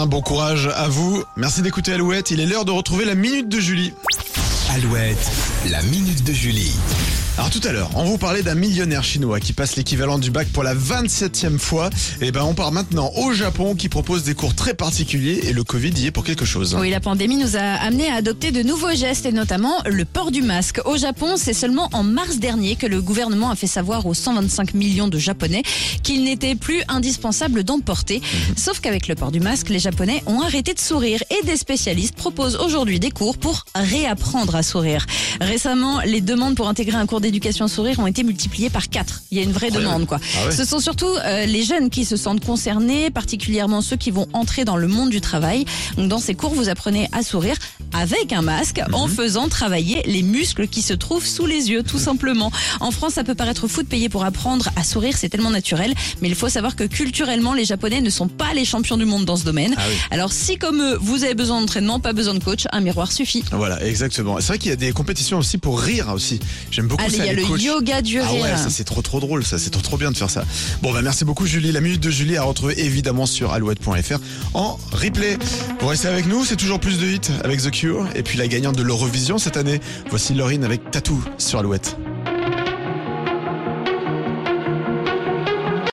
Un bon courage à vous. Merci d'écouter Alouette. Il est l'heure de retrouver la minute de Julie. Alouette, la minute de Julie. Alors tout à l'heure, on vous parlait d'un millionnaire chinois qui passe l'équivalent du bac pour la 27e fois. Et ben on part maintenant au Japon qui propose des cours très particuliers et le Covid y est pour quelque chose. Oui, la pandémie nous a amené à adopter de nouveaux gestes et notamment le port du masque. Au Japon, c'est seulement en mars dernier que le gouvernement a fait savoir aux 125 millions de Japonais qu'il n'était plus indispensable d'en porter. Sauf qu'avec le port du masque, les Japonais ont arrêté de sourire et des spécialistes proposent aujourd'hui des cours pour réapprendre à sourire. Récemment, les demandes pour intégrer un cours d'éducation sourire ont été multipliées par 4. Il y a une vraie demande, quoi. Ah ouais. Ce sont surtout euh, les jeunes qui se sentent concernés, particulièrement ceux qui vont entrer dans le monde du travail. Donc, dans ces cours, vous apprenez à sourire avec un masque en faisant travailler les muscles qui se trouvent sous les yeux, tout simplement. En France, ça peut paraître fou de payer pour apprendre à sourire, c'est tellement naturel, mais il faut savoir que culturellement, les Japonais ne sont pas les champions du monde dans ce domaine. Ah oui. Alors, si comme eux, vous avez besoin d'entraînement, pas besoin de coach, un miroir suffit. Voilà, exactement. C'est vrai qu'il y a des compétitions aussi pour rire aussi. J'aime beaucoup Allez, ça. il y a le coachs. yoga du Ah rire. ouais, ça c'est trop trop drôle, ça c'est trop trop bien de faire ça. Bon bah merci beaucoup Julie, la minute de Julie à retrouver évidemment sur alouette.fr en replay. Vous restez avec nous, c'est toujours plus de hits avec The Cure et puis la gagnante de l'Eurovision cette année. Voici Laurine avec Tattoo sur Alouette.